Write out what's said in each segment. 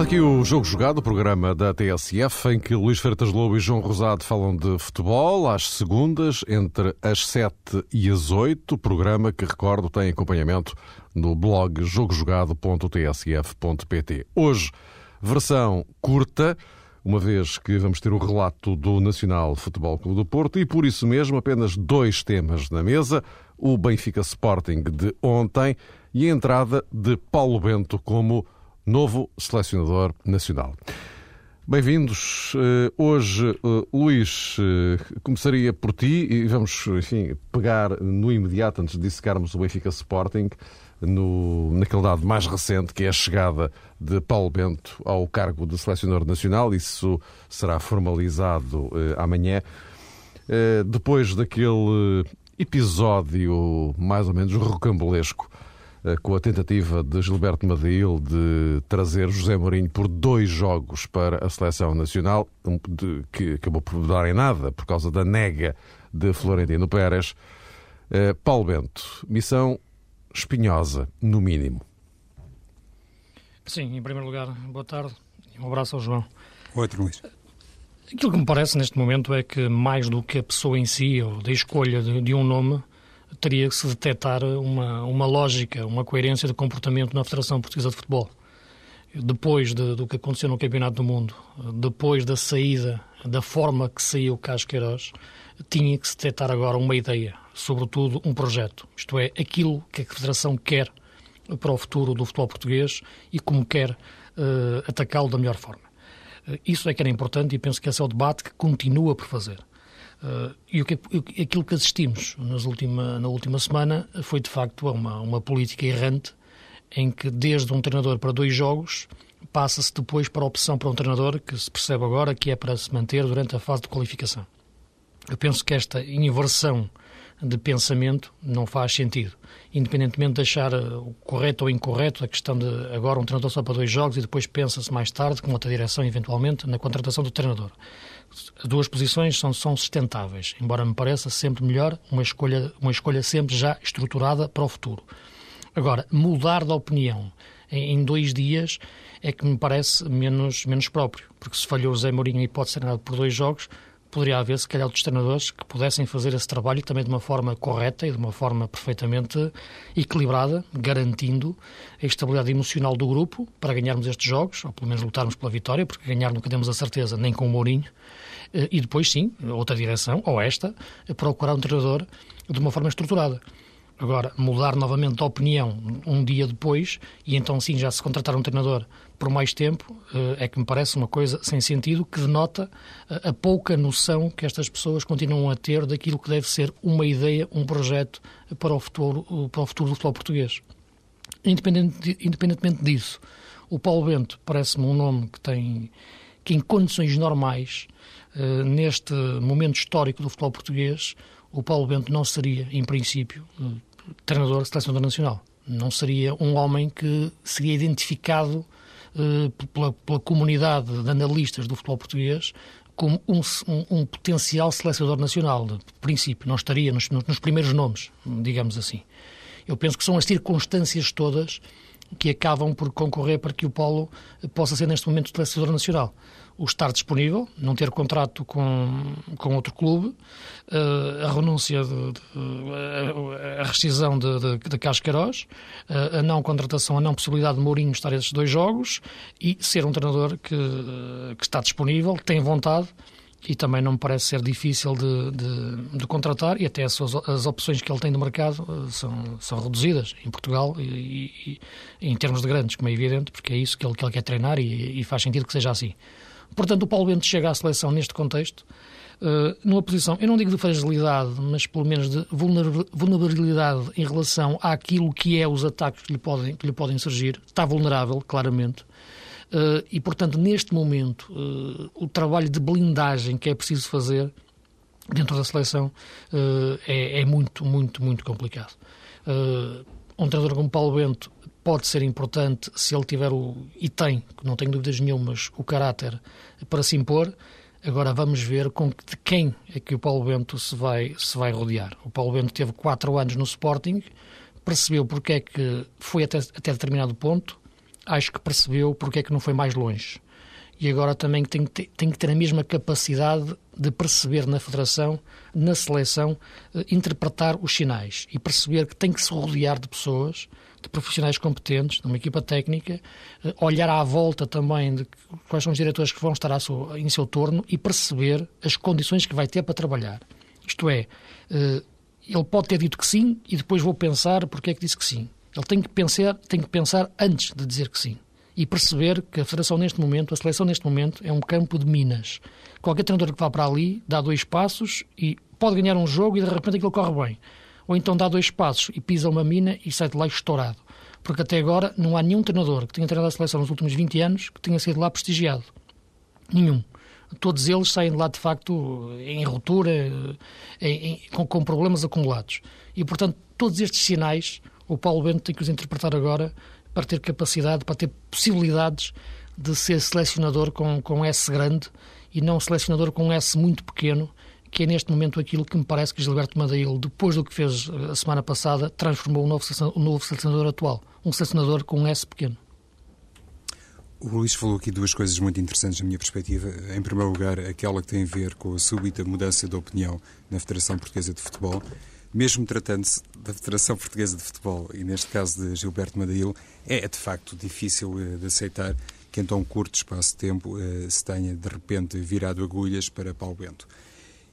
Aqui o Jogo Jogado, o programa da TSF, em que Luís Freitas Lobo e João Rosado falam de futebol às segundas, entre as 7 e as 8. Programa que, recordo, tem acompanhamento no blog jogojogado.tsf.pt. Hoje, versão curta, uma vez que vamos ter o relato do Nacional Futebol Clube do Porto e, por isso mesmo, apenas dois temas na mesa: o Benfica Sporting de ontem e a entrada de Paulo Bento como novo selecionador nacional. Bem-vindos. Eh, hoje, eh, Luís, eh, começaria por ti e vamos, enfim, pegar no imediato, antes de dissecarmos o Benfica Sporting, no, naquele dado mais recente, que é a chegada de Paulo Bento ao cargo de selecionador nacional. Isso será formalizado amanhã. depois daquele episódio mais ou menos rocambolesco com a tentativa de Gilberto Madil de trazer José Mourinho por dois jogos para a seleção nacional, que acabou por dar em nada por causa da nega de Florentino Pérez. Eh, Paulo Bento, missão espinhosa, no mínimo. Sim, em primeiro lugar, boa tarde e um abraço ao João. Outro, Luís. Aquilo que me parece neste momento é que, mais do que a pessoa em si ou da escolha de, de um nome, teria que se detectar uma, uma lógica, uma coerência de comportamento na Federação Portuguesa de Futebol. Depois de, do que aconteceu no Campeonato do Mundo, depois da saída, da forma que saiu Carlos Queiroz, tinha que se detectar agora uma ideia, sobretudo um projeto. Isto é, aquilo que a Federação quer para o futuro do futebol português e como quer uh, atacá-lo da melhor forma. Uh, isso é que era importante e penso que esse é o debate que continua por fazer. Uh, e o que, aquilo que assistimos nas última, na última semana foi, de facto, uma, uma política errante em que, desde um treinador para dois jogos, passa-se depois para a opção para um treinador que se percebe agora que é para se manter durante a fase de qualificação. Eu penso que esta inversão de pensamento não faz sentido. Independentemente de achar eh, o correto ou incorreto a questão de agora um treinador só para dois jogos e depois pensa-se mais tarde, com outra direção, eventualmente, na contratação do treinador. As duas posições são, são sustentáveis, embora me pareça sempre melhor uma escolha, uma escolha sempre já estruturada para o futuro. Agora, mudar de opinião em, dois dias é que me parece menos, menos próprio, porque se falhou o Zé Mourinho e pode ser por dois jogos, poderia haver, se calhar, outros treinadores que pudessem fazer esse trabalho também de uma forma correta e de uma forma perfeitamente equilibrada, garantindo a estabilidade emocional do grupo para ganharmos estes jogos, ou pelo menos lutarmos pela vitória, porque ganhar nunca temos a certeza, nem com o Mourinho. Eh, e depois, sim, outra direção, ou esta, procurar um treinador de uma forma estruturada. Agora, mudar novamente de opinião um dia depois e então sim já se contratar um treinador por mais tempo eh, é que me parece uma coisa sem sentido que denota eh, a pouca noção que estas pessoas continuam a ter daquilo que deve ser uma ideia, um projeto para o futuro, para o futuro do futebol português. independentemente disso, o Paulo Bento parece-me um nome que tem que em condições normais, eh, neste momento histórico do futebol português, o Paulo Bento não seria, em princípio, treinador de seleção nacional. Não seria um homem que seria identificado uh, pela, pela, comunidade de analistas do futebol português como um, um, um, potencial selecionador nacional. De princípio, não estaria nos, nos primeiros nomes, digamos assim. Eu penso que são as circunstâncias todas que acabam por concorrer para que o Paulo possa ser neste momento selecionador nacional o estar disponível, não ter contrato com, com outro clube, uh, a renúncia, de, de, a rescisão de, de, de Cascaróis, uh, a não contratação, a não possibilidade de Mourinho estar esses dois jogos e ser um treinador que, que está disponível, tem vontade e também não me parece ser difícil de, de, de, contratar e até as, as, opções que ele tem no mercado são, são reduzidas em Portugal e, e, e, em termos de grandes, como é evidente, porque é isso que ele, que ele quer treinar e, e faz sentido que seja assim. Portanto, o Paulo Bento chega à seleção neste contexto, uh, numa posição, eu não digo de fragilidade, mas pelo menos de vulnerabilidade em relação àquilo que é os ataques que lhe podem, que lhe podem surgir. Está vulnerável, claramente. Uh, e, portanto, neste momento, uh, o trabalho de blindagem que é preciso fazer dentro da seleção é, é, muito, muito, muito complicado. Um treinador como Paulo Bento pode ser importante se ele tiver o, e tem, não tenho dúvidas nenhumas, o caráter para se impor. Agora vamos ver com de quem é que o Paulo Bento se vai, se vai rodear. O Paulo Bento teve quatro anos no Sporting, percebeu porque é que foi até, até determinado ponto, acho que percebeu porque é que não foi mais longe. E agora também tem que ter, tem que ter a mesma capacidade de perceber na federação, na seleção, eh, interpretar os sinais e perceber que tem que se rodear de pessoas, de profissionais competentes, de uma equipa técnica, eh, olhar à volta também de quais são os diretores que vão estar seu, em seu torno e perceber as condições que vai ter para trabalhar. Isto é, eh, ele pode ter dito que sim e depois vou pensar porque é que disse que sim. Ele tem que pensar, tem que pensar antes de dizer que sim. E perceber que a Federação neste momento, a seleção neste momento, é um campo de minas. Qualquer treinador que vá para ali dá dois passos e pode ganhar um jogo e de repente aquilo corre bem. Ou então dá dois passos e pisa uma mina e sai de lá estourado. Porque até agora não há nenhum treinador que tenha treinado a seleção nos últimos 20 anos que tenha sido lá prestigiado. Nenhum todos eles saem de lá, de facto, em ruptura, em, em, com, com, problemas acumulados. E, portanto, todos estes sinais, o Paulo Bento tem que os interpretar agora para ter capacidade, para ter possibilidades de ser selecionador com, com S grande e não selecionador com S muito pequeno, que é neste momento aquilo que me parece que Gilberto Madeil, depois do que fez a semana passada, transformou o novo, o novo selecionador atual. Um selecionador com um S pequeno. O Luís falou aqui duas coisas muito interessantes na minha perspectiva. Em primeiro lugar, aquela que tem a ver com a súbita mudança de opinião na Federação Portuguesa de Futebol. Mesmo tratando-se da Federação Portuguesa de Futebol, e neste caso de Gilberto Madail, é de facto difícil eh, de aceitar que em tão curto espaço de tempo eh, se tenha de repente virado agulhas para Paulo Bento.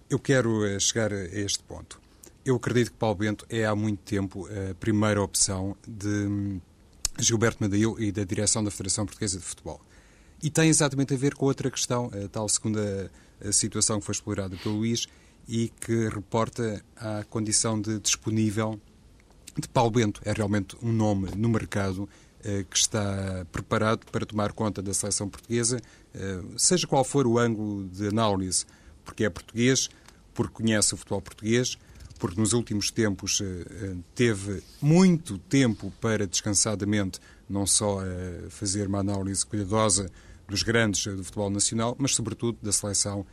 Eu quero eh, chegar a este ponto. Eu acredito que Paulo Bento é há muito tempo a primeira opção de hum, Gilberto Madail e da direção da Federação Portuguesa de Futebol. E tem exatamente a ver com outra questão, a tal segunda situação que foi explorada pelo Luís e que reporta a condição de disponível de Paulo Bento. É realmente um nome no mercado eh, que está preparado para tomar conta da seleção portuguesa, eh, seja qual for o ângulo de análise, porque é português, porque conhece o futebol português, porque nos últimos tempos eh, teve muito tempo para descansadamente não só fazer uma análise cuidadosa dos grandes do futebol nacional, mas sobretudo da seleção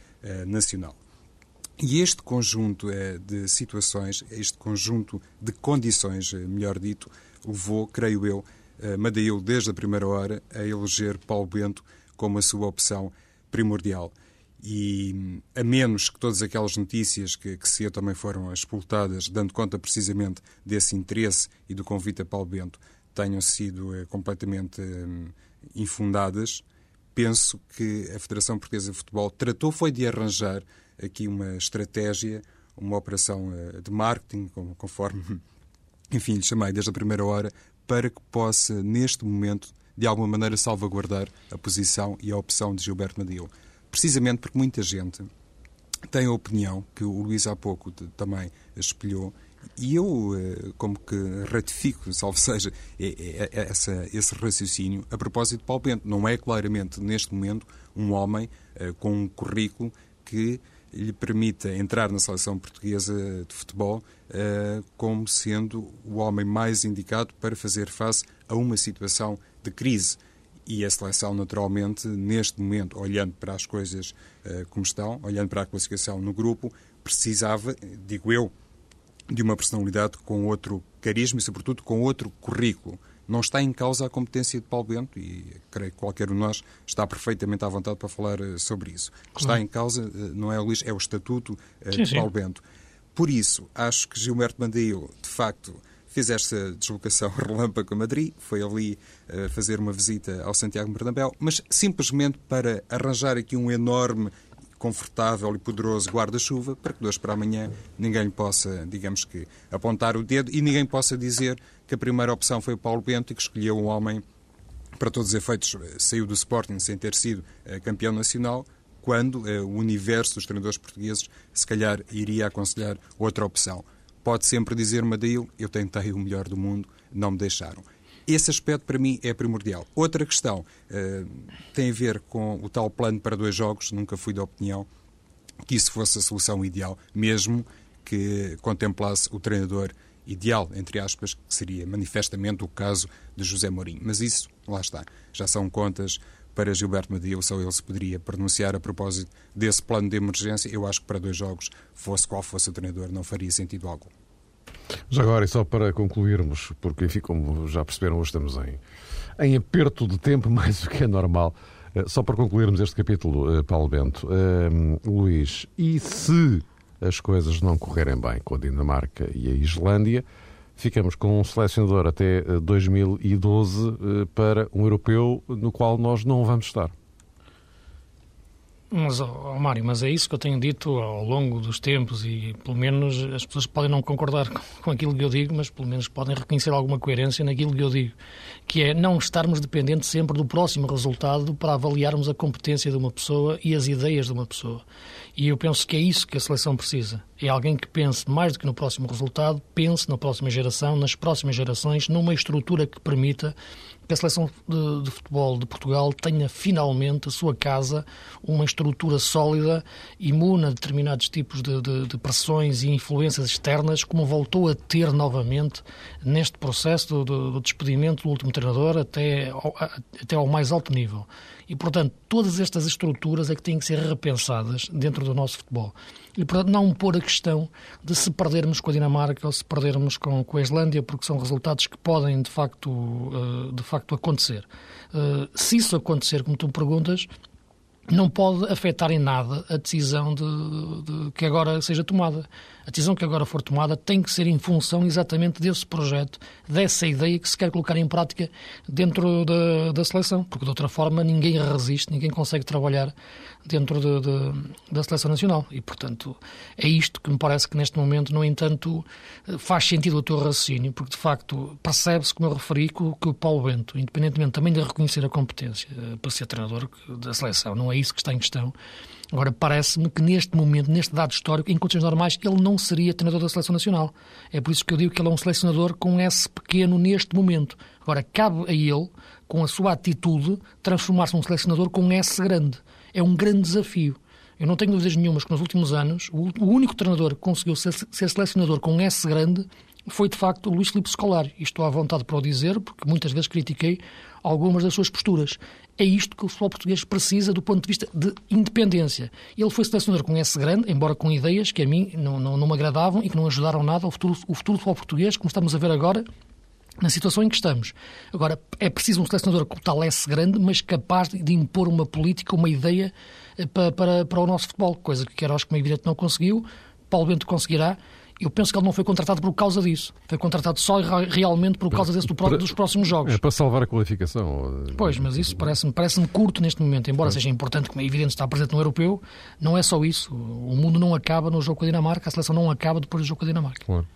nacional. E este conjunto de situações, este conjunto de condições, melhor dito, levou, creio eu, Madail desde a primeira hora a eleger Paulo Bento como a sua opção primordial. E a menos que todas aquelas notícias que, que se também foram expultadas, dando conta precisamente desse interesse e do convite a Paulo Bento, tenham sido eh, completamente eh, infundadas, penso que a Federação Portuguesa de Futebol tratou foi de arranjar aqui uma estratégia, uma operação eh, de marketing, conforme, enfim, lhe chamei desde a primeira hora, para que possa, neste momento, de alguma maneira salvaguardar a posição e a opção de Gilberto Madil precisamente porque muita gente tem a opinião que o Luís há pouco também espelhou e eu, eh, como que ratifico, salvo seja, essa, esse raciocínio a propósito de Paulo Bento. Não é claramente, neste momento, um homem eh, com um currículo que lhe permita entrar na seleção portuguesa de futebol eh, como sendo o homem mais indicado para fazer face a uma situação de crise. E a seleção, naturalmente, neste momento, olhando para as coisas uh, como estão, olhando para a classificação no grupo, precisava, digo eu, de uma personalidade com outro carisma e, sobretudo, com outro currículo. Não está em causa a competência de Paulo Bento e creio que qualquer um de nós está perfeitamente à vontade para falar uh, sobre isso. O que está em causa uh, não é o Luís, é o estatuto sim, de Paulo sim. Bento. Por isso, acho que Gilberto Bandeiro, de facto, fez esta deslocação relâmpago a Madrid, foi ali uh, fazer uma visita ao Santiago Bernabéu, mas simplesmente para arranjar aqui um enorme confortável e poderoso guarda-chuva para que de hoje para amanhã ninguém possa, digamos que, apontar o dedo e ninguém possa dizer que a primeira opção foi o Paulo Bento e que escolheu um homem, para todos os efeitos, eh, saiu do Sporting sem ter sido uh, campeão nacional, quando uh, o universo dos treinadores portugueses se calhar iria aconselhar outra opção pode sempre dizer Madail, eu tentei o melhor do mundo, não me deixaram. Esse aspecto para mim é primordial. Outra questão uh, tem a ver com o tal plano para dois jogos. Nunca fui da opinião que isso fosse a solução ideal, mesmo que contemplasse o treinador ideal, entre aspas, que seria manifestamente o caso de José Mourinho. Mas isso, lá está, já são contas para Gilberto Medeiros, só ele se poderia pronunciar a propósito desse plano de emergência. Eu acho que para dois jogos, fosse qual fosse o treinador, não faria sentido algum. Já agora, e só para concluirmos, porque enfim, como já perceberam, hoje estamos em, em aperto de tempo, mais do que é normal. Eh, só para concluirmos este capítulo, eh, Paulo Bento, uh, Luís, e se as coisas não correrem bem com a Dinamarca e a Islândia, ficamos com um selecionador até 2012 para um europeu no qual nós não vamos estar. Mas, oh, Mário, mas é isso que eu tenho dito ao longo dos tempos e, pelo menos, as pessoas podem não concordar com aquilo que eu digo, mas, pelo menos, podem reconhecer alguma coerência naquilo que eu digo, que é não estarmos dependentes sempre do próximo resultado para avaliarmos a competência de uma pessoa e as ideias de uma pessoa. E eu penso que é isso que a seleção precisa. É alguém que pense, mais do que no próximo resultado, pense na próxima geração, nas próximas gerações, numa estrutura que permita que a seleção de, de, futebol de Portugal tenha finalmente a sua casa uma estrutura sólida, imune a determinados tipos de, de, de, pressões e influências externas, como voltou a ter novamente neste processo do, do despedimento do último treinador até ao, até ao mais alto nível. E, portanto, todas estas estruturas é que têm que ser repensadas dentro do nosso futebol. E, portanto, não pôr a questão de se perdermos com a Dinamarca ou se perdermos com, com a Islândia, porque são resultados que podem, de facto, uh, de facto acontecer. Uh, se isso acontecer, como tu perguntas, não pode afetar em nada a decisão de, de, que agora seja tomada. A decisão que agora for tomada tem que ser em função exatamente desse projeto, dessa ideia que se quer colocar em prática dentro da, da seleção, porque de outra forma ninguém resiste, ninguém consegue trabalhar dentro de, de, da seleção nacional. E, portanto, é isto que me parece que neste momento, no entanto, faz sentido o teu raciocínio, porque de facto percebe-se, como eu referi, que, que, o Paulo Bento, independentemente também de reconhecer a competência eh, para ser treinador da seleção, não é isso que está em questão. Agora, parece-me que neste momento, neste dado histórico, em condições normais, ele não seria treinador da seleção nacional. É por isso que eu digo que ele é um selecionador com S pequeno neste momento. Agora, cabe a ele, com a sua atitude, transformar-se num selecionador com S grande é um grande desafio. Eu não tenho dúvidas nenhumas que nos últimos anos o, único treinador que conseguiu ser, selecionador com S grande foi de facto o Luís Filipe Scolari. E estou à vontade para o dizer, porque muitas vezes critiquei algumas das suas posturas. É isto que o futebol português precisa do ponto de vista de independência. Ele foi selecionador com S grande, embora com ideias que a mim não, não, não me agradavam e que não ajudaram nada ao futuro, o futuro do futebol português, como estamos a ver agora, na situação em que estamos. Agora, é preciso um selecionador com tal S grande, mas capaz de impor uma política, uma ideia eh, para, para, para o nosso futebol, coisa que Queiroz, como é evidente, não conseguiu. Paulo Bento conseguirá. Eu penso que ele não foi contratado por causa disso. Foi contratado só realmente por causa desse do, dos próximos jogos. É para salvar a qualificação. Pois, mas isso parece-me parece curto neste momento. Embora seja importante, como é evidente, estar presente no europeu, não é só isso. O mundo não acaba no jogo com a Dinamarca, a seleção não acaba depois do jogo com a Dinamarca. Claro.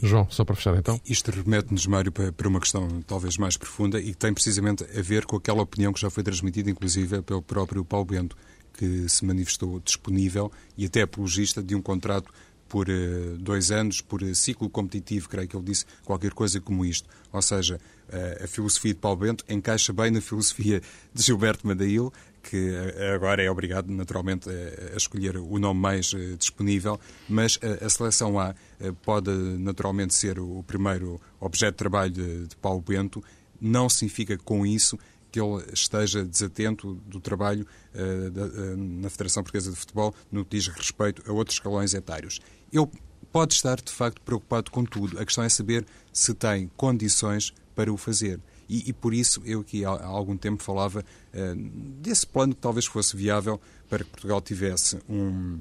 João, só para fechar então. Isto remete-nos, Mário, para uma questão talvez mais profunda e que tem precisamente a ver com aquela opinião que já foi transmitida, inclusive, pelo próprio Paulo Bento, que se manifestou disponível e até apologista de um contrato por uh, dois anos, por uh, ciclo competitivo, creio que ele disse qualquer coisa como isto. Ou seja, uh, a filosofia de Paulo Bento encaixa bem na filosofia de Gilberto Madail, que agora é obrigado, naturalmente, a escolher o nome mais disponível, mas a seleção A pode, naturalmente, ser o primeiro objeto de trabalho de Paulo Bento. Não significa com isso que ele esteja desatento do trabalho uh, da, uh, na Federação Portuguesa de Futebol no que diz respeito a outros escalões etários. Ele pode estar, de facto, preocupado com tudo. A questão é saber se tem condições para o fazer. E, e por isso eu aqui há, algum tempo falava uh, desse plano que talvez fosse viável para que Portugal tivesse um,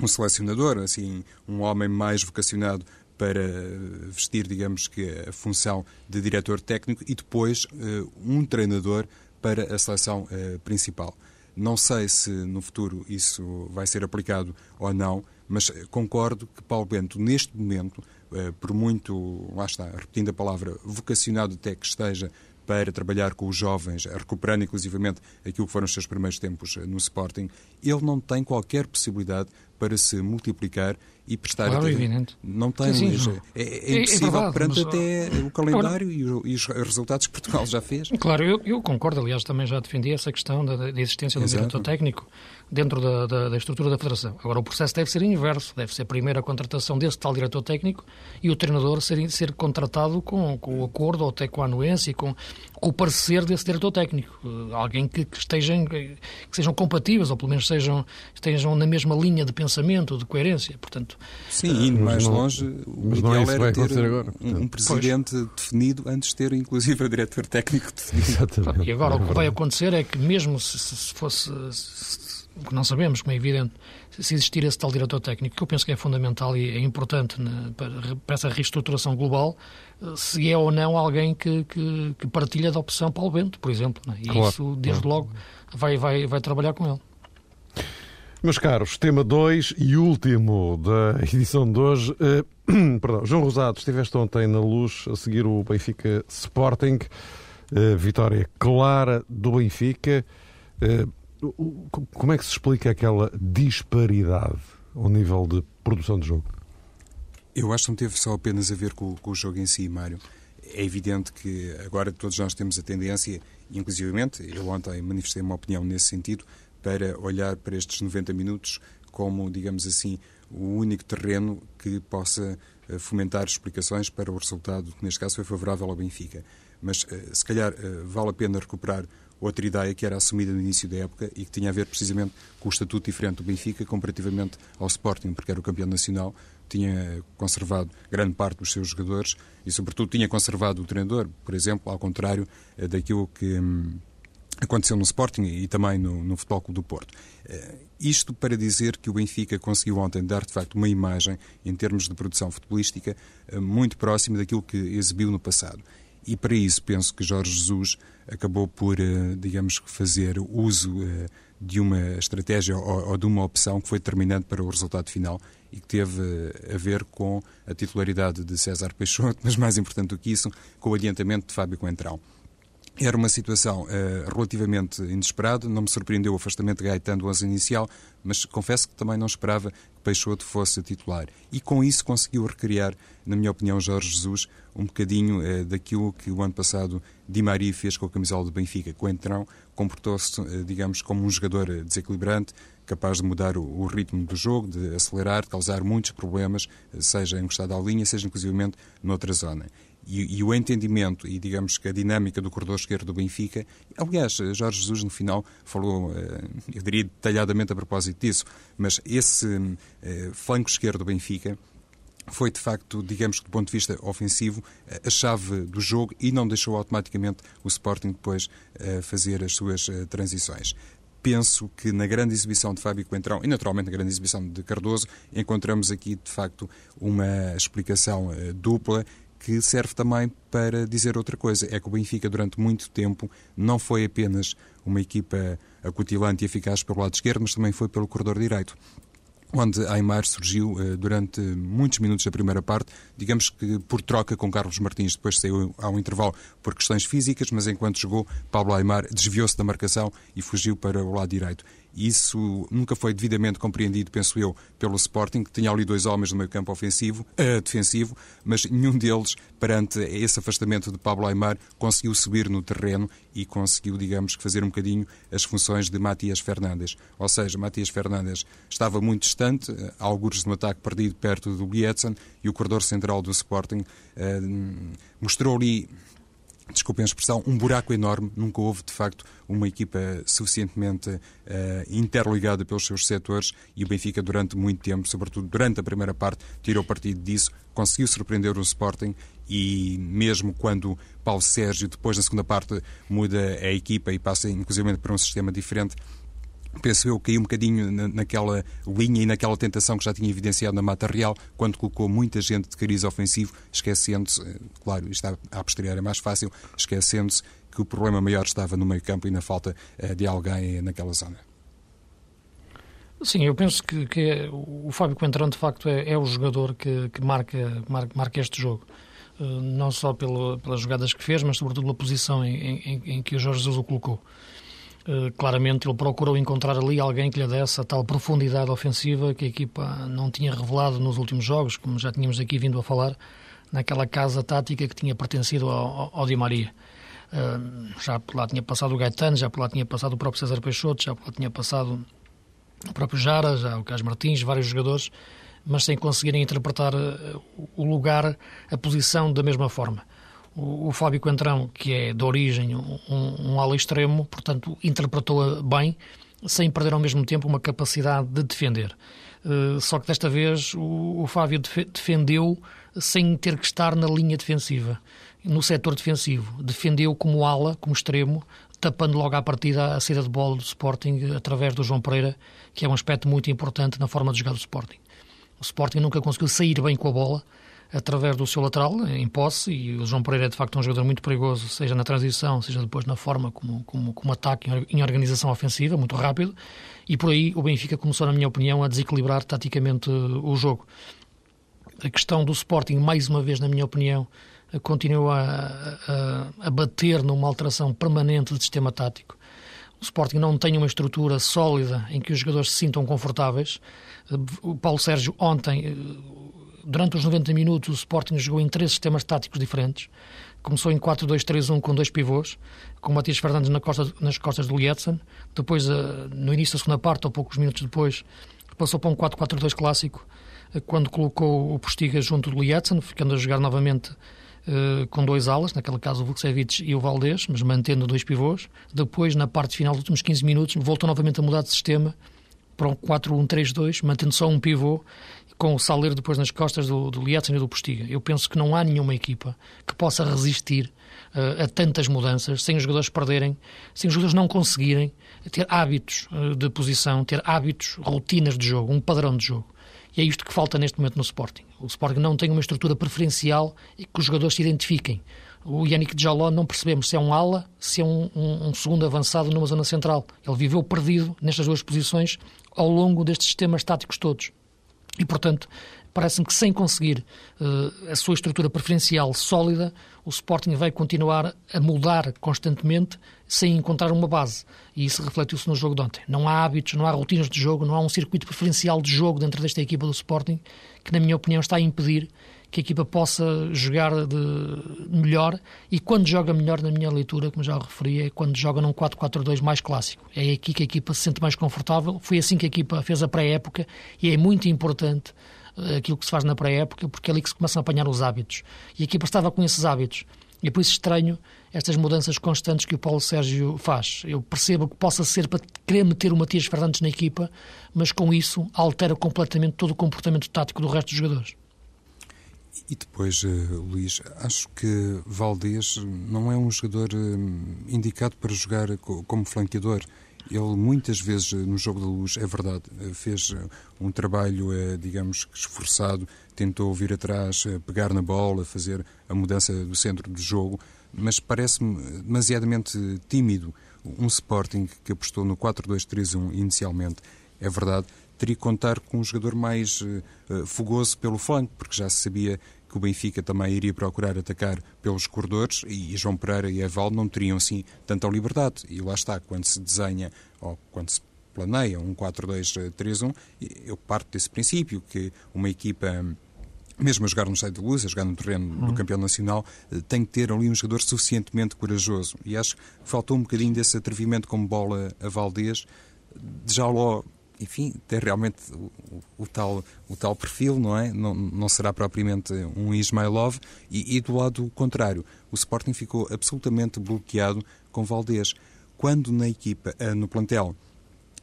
um selecionador, assim, um homem mais vocacionado para vestir, digamos que, a função de diretor técnico e depois uh, um treinador para a seleção uh, principal. Não sei se no futuro isso vai ser aplicado ou não, mas concordo que Paulo Bento, neste momento, uh, por muito, lá está, repetindo a palavra, vocacionado até que esteja para trabalhar com os jovens, recuperando inclusivamente aquilo que foram os seus primeiros tempos no Sporting, ele não tem qualquer possibilidade para se multiplicar e prestar claro, evidente. não tem sim, sim, é, é, é, impossível é verdade, perante mas, até o calendário Agora, e, os resultados que Portugal já fez. Claro, eu, eu concordo, aliás, também já defendi essa questão da, da existência do Exato. diretor técnico dentro da, da, da, estrutura da Federação. Agora, o processo deve ser inverso, deve ser primeiro a contratação desse tal diretor técnico e o treinador ser, ser contratado com, com o acordo ou até com a anuência e com, com o parecer desse diretor técnico. Uh, alguém que, que, estejam, que sejam compatíveis ou pelo menos sejam, estejam na mesma linha de pensamento, de coerência. Portanto, Sim, indo mais não, longe, o ideal é era ter agora, um, um presidente pois. definido antes de ter, inclusive, a diretor técnico definido. Exatamente. E agora é o que vai acontecer é que, mesmo se, se fosse. Se, o que não sabemos, como é evidente, se existir esse tal diretor técnico, que eu penso que é fundamental e é importante na, para, para, essa reestruturação global, se é ou não alguém que, que, que partilha da opção Paulo Bento, por exemplo. Né? E claro, isso, desde claro. logo, vai, vai, vai trabalhar com ele. Meus caros, tema 2 e último da edição de hoje. Uh, perdão, João Rosado, estiveste ontem na luz a seguir o Benfica Sporting. Uh, vitória clara do Benfica. Uh, como é que se explica aquela disparidade ao nível de produção de jogo? Eu acho que não teve só apenas a ver com, com o jogo em si, Mário. É evidente que agora todos nós temos a tendência, inclusivamente, eu ontem manifestei uma opinião nesse sentido, para olhar para estes 90 minutos como, digamos assim, o único terreno que possa eh, fomentar explicações para o resultado que, neste caso, foi favorável ao Benfica. Mas, eh, se calhar, eh, vale a pena recuperar outra ideia que era assumida no início da época e que tinha a ver precisamente com o estatuto diferente do Benfica comparativamente ao Sporting, porque era o campeão nacional, tinha conservado grande parte dos seus jogadores e, sobretudo, tinha conservado o treinador, por exemplo, ao contrário daquilo que hum, aconteceu no Sporting e também no, no Futebol Clube do Porto. Uh, isto para dizer que o Benfica conseguiu ontem dar, de facto, uma imagem, em termos de produção futebolística, uh, muito próxima daquilo que exibiu no passado. E para isso penso que Jorge Jesus acabou por, uh, digamos, fazer uso de uma estratégia ou, de uma opção que foi determinante para o resultado final e que teve a ver com a titularidade de César Peixoto, mas mais importante do que isso, com o adiantamento de Fábio Coentrão. Era uma situação uh, relativamente inesperada, não me surpreendeu o afastamento de Gaetano do 11 inicial, mas confesso que também não esperava que Peixoto fosse titular. E com isso conseguiu recriar, na minha opinião, Jorge Jesus, um bocadinho uh, daquilo que o ano passado Di Maria fez com a camisola do Benfica. Coentrão comportou-se, uh, digamos, como um jogador desequilibrante, capaz de mudar o, o, ritmo do jogo, de acelerar, de causar muitos problemas, seja encostado à linha, seja inclusivamente noutra zona e, e, o entendimento e, digamos que a dinâmica do corredor esquerdo do Benfica. Aliás, Jorge Jesus, no final, falou, eh, eu diria detalhadamente a propósito disso, mas esse eh, flanco esquerdo do Benfica foi de facto, digamos que do ponto de vista ofensivo, a chave do jogo e não deixou automaticamente o Sporting depois eh, fazer as suas transições penso que na grande exibição de Fábio Coentrão e naturalmente na grande exibição de Cardoso encontramos aqui de facto uma explicação dupla que serve também para dizer outra coisa. É que o Benfica, durante muito tempo, não foi apenas uma equipa acutilante e eficaz pelo lado esquerdo, mas também foi pelo corredor direito onde Aymar surgiu uh, durante muitos minutos da primeira parte, digamos que por troca com Carlos Martins, depois saiu ao intervalo por questões físicas, mas enquanto jogou, Pablo Aymar desviou-se da marcação e fugiu para o lado direito. Isso nunca foi devidamente compreendido, penso eu, pelo Sporting, que tinha ali dois homens no meio campo ofensivo, uh, defensivo, mas nenhum deles, perante esse afastamento de Pablo Aymar, conseguiu subir no terreno e conseguiu, digamos, fazer um bocadinho as funções de Matias Fernandes. Ou seja, Matias Fernandes estava muito distante, uh, alguns no ataque perdido perto do Bietzen, e o corredor central do Sporting uh, mostrou ali desculpem a expressão, um buraco enorme. Nunca houve, de facto, uma equipa suficientemente uh, interligada pelos seus setores e o Benfica, durante muito tempo, sobretudo durante a primeira parte, tirou partido disso, conseguiu surpreender o Sporting e mesmo quando Paulo Sérgio, depois na segunda parte, muda a equipa e passa, inclusive, para um sistema diferente, penso eu, caiu um bocadinho naquela linha e naquela tentação que já tinha evidenciado na Mata Real, quando colocou muita gente de cariz ofensivo, esquecendo-se, eh, claro, isto a posteriori é mais fácil, esquecendo-se que o problema maior estava no meio campo e na falta eh, de alguém naquela zona. Sim, eu penso que, que é, o Fábio Coentrão, de facto, é, é o jogador que, que marca, marca, marca, este jogo. Uh, não só pelo, pelas jogadas que fez, mas sobretudo pela posição em, em, em que o Jorge Jesus o colocou. Eh, claramente ele procurou encontrar ali alguém que lhe desse a tal profundidade ofensiva que a equipa não tinha revelado nos últimos jogos, como já tínhamos aqui vindo a falar, naquela casa tática que tinha pertencido ao, ao Di Maria. Uh, já por lá tinha passado o Gaetano, já por lá tinha passado o próprio César Peixoto, já por lá tinha passado o próprio Jara, já o Carlos Martins, vários jogadores, mas sem conseguirem interpretar eh, o lugar, a posição da mesma forma o, Fábio Coentrão, que é de origem um, um ala extremo, portanto, interpretou-a bem, sem perder ao mesmo tempo uma capacidade de defender. Uh, só que desta vez o, o Fábio def defendeu sem ter que estar na linha defensiva, no setor defensivo. Defendeu como ala, como extremo, tapando logo à partida a saída de bola do Sporting através do João Pereira, que é um aspecto muito importante na forma de jogar do Sporting. O Sporting nunca conseguiu sair bem com a bola através do seu lateral, em posse, e o João Pereira é de facto um jogador muito perigoso, seja na transição, seja depois na forma como, como, como ataque em organização ofensiva, muito rápido, e por aí o Benfica começou, na minha opinião, a desequilibrar taticamente o jogo. A questão do Sporting, mais uma vez, na minha opinião, continua a, a, a bater numa alteração permanente do sistema tático. O Sporting não tem uma estrutura sólida em que os jogadores se sintam confortáveis. O Paulo Sérgio ontem, durante os 90 minutos, o Sporting jogou em três sistemas táticos diferentes. Começou em 4-2-3-1 com dois pivôs, com Matias Fernandes na costa, nas costas do Lietzen. Depois, eh, no início da segunda parte, ou poucos minutos depois, passou para um 4-4-2 clássico, eh, quando colocou o Postiga junto do Lietzen, ficando a jogar novamente com dois alas, naquele caso o Vukcevic e o Valdez, mas mantendo dois pivôs. Depois, na parte final, dos últimos 15 minutos, voltou novamente a mudar de sistema para um 4-1-3-2, mantendo só um pivô, com o Saleiro depois nas costas do, do Lietzen e do Postiga. Eu penso que não há nenhuma equipa que possa resistir uh, a tantas mudanças, sem os jogadores perderem, sem os jogadores não conseguirem ter hábitos uh, de posição, ter hábitos, rotinas de jogo, um padrão de jogo. E é isto que falta neste momento no Sporting. O Sporting não tem uma estrutura preferencial e que os jogadores se identifiquem. O Yannick Jaló não percebemos se é um ala, se é um, um, um, segundo avançado numa zona central. Ele viveu perdido nestas duas posições ao longo destes sistemas táticos todos. E, portanto, parece-me que sem conseguir uh, a sua estrutura preferencial sólida, o Sporting vai continuar a mudar constantemente sem encontrar uma base. E isso refletiu-se no jogo de ontem. Não há hábitos, não há rotinas de jogo, não há um circuito preferencial de jogo dentro desta equipa do Sporting que, na minha opinião, está a impedir que a equipa possa jogar de melhor e quando joga melhor, na minha leitura, como já referi, é quando joga num 4-4-2 mais clássico. É aqui que a equipa se sente mais confortável. Foi assim que a equipa fez a pré-época e é muito importante aquilo que se faz na pré-época, porque é ali que se começam a apanhar os hábitos. E a equipa estava com esses hábitos. E por isso estranho estas mudanças constantes que o Paulo Sérgio faz. Eu percebo que possa ser para querer meter o Matias Fernandes na equipa, mas com isso altera completamente todo o comportamento tático do resto dos jogadores. E depois, uh, Luís, acho que Valdez não é um jogador uh, indicado para jogar como flanqueador. Ele muitas vezes no jogo da luz, é verdade, fez um trabalho, digamos, esforçado, tentou vir atrás, pegar na bola, fazer a mudança do centro do jogo, mas parece-me demasiadamente tímido. Um Sporting que apostou no 4-2-3-1 inicialmente, é verdade, teria que contar com um jogador mais fogoso pelo flanco, porque já se sabia que o Benfica também iria procurar atacar pelos corredores e João Pereira e Evaldo não teriam assim tanta liberdade. E lá está, quando se desenha ou quando se planeia um 4-2-3-1, eu parto desse princípio que uma equipa mesmo a jogar no estádio de luz, a jogar no terreno do uhum. campeão nacional, tem que ter ali um jogador suficientemente corajoso. E acho que faltou um bocadinho desse atrevimento como bola a Valdez. Já logo enfim, tem realmente o, o, tal, o tal perfil, não é? Não, não será propriamente um Ismailov. E, e do lado contrário, o Sporting ficou absolutamente bloqueado com Valdez. Quando na equipa, eh, no plantel,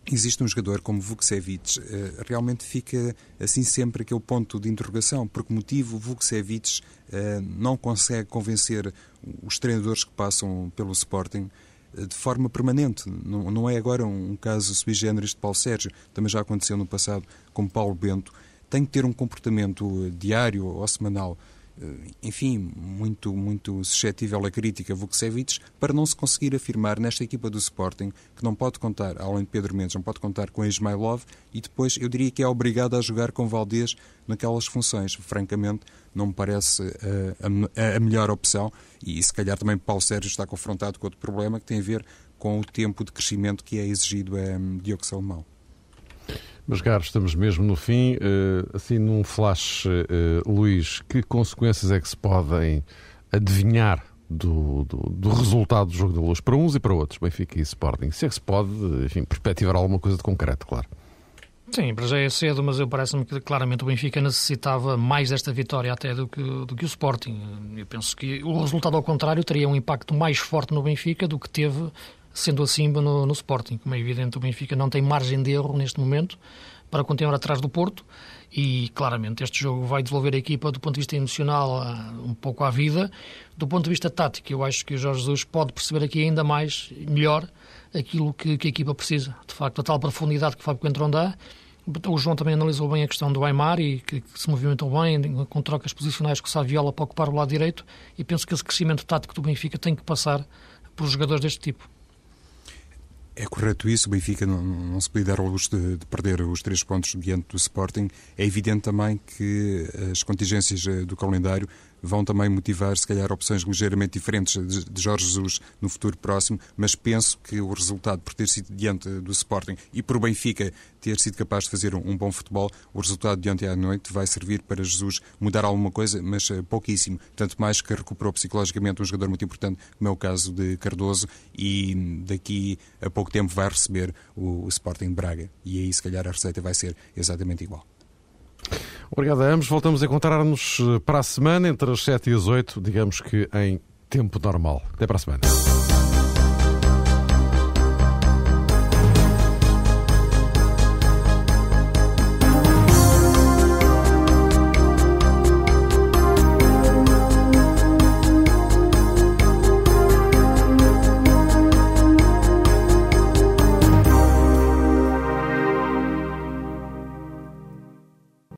existe um jogador como Vukcevic, eh, realmente fica assim sempre aquele ponto de interrogação. Por que motivo Vukcevic eh, não consegue convencer os treinadores que passam pelo Sporting de forma permanente. Não, não é agora um, caso sui generis de Paulo Sérgio, também já aconteceu no passado com Paulo Bento. Tem que ter um comportamento diário ou semanal eh, enfim, muito, muito suscetível à crítica Vukcevic, para não se conseguir afirmar nesta equipa do Sporting, que não pode contar, além de Pedro Mendes, não pode contar com Ismailov, e depois eu diria que é obrigado a jogar com Valdez naquelas funções. Francamente, não me parece uh, a, a, melhor opção, e se calhar também Paulo Sérgio está confrontado com outro problema que tem a ver com o tempo de crescimento que é exigido a um, Diogo Salomão. Mas, Carlos, estamos mesmo no fim. Uh, assim, num flash, uh, Luís, que consequências é que se podem adivinhar do, do, do, resultado do jogo da luz para uns e para outros, Benfica e Sporting? Se é que se pode, enfim, perspectivar alguma coisa de concreto, claro. Sim, para já é cedo, mas eu parece-me que claramente o Benfica necessitava mais desta vitória até do que, do que o Sporting. Eu penso que o resultado ao contrário teria um impacto mais forte no Benfica do que teve sendo assim no, no Sporting. Como é evidente, o Benfica não tem margem de erro neste momento, para continuar atrás do Porto e claramente este jogo vai devolver a equipa do ponto de vista emocional um pouco à vida. Do ponto de vista tático, eu acho que o Jorge Jesus pode perceber aqui ainda mais, melhor, aquilo que, que a equipa precisa. De facto, a tal profundidade que o Fábio Coentrão dá. O João também analisou bem a questão do Aymar e que, que, se movimentou bem com trocas posicionais com o Saviola para ocupar o lado direito e penso que esse crescimento tático do Benfica tem que passar por jogadores deste tipo. É correto isso, o Benfica não, não se podia dar ao luxo de, de, perder os três pontos diante do Sporting. É evidente também que as contingências eh, do calendário vão também motivar, se calhar, opções ligeiramente diferentes de Jorge Jesus no futuro próximo, mas penso que o resultado, por ter sido diante do Sporting e por Benfica ter sido capaz de fazer um bom futebol, o resultado de ontem à noite vai servir para Jesus mudar alguma coisa, mas eh, pouquíssimo. Tanto mais que recuperou psicologicamente um jogador muito importante, como é o caso de Cardoso, e daqui a pouco tempo vai receber o, Sporting Braga. E aí, se calhar, a receita vai ser exatamente igual. Obrigado a ambos. Voltamos a encontrar-nos eh, para a semana, entre as 7 e as 8, digamos que em tempo normal. Até para a semana.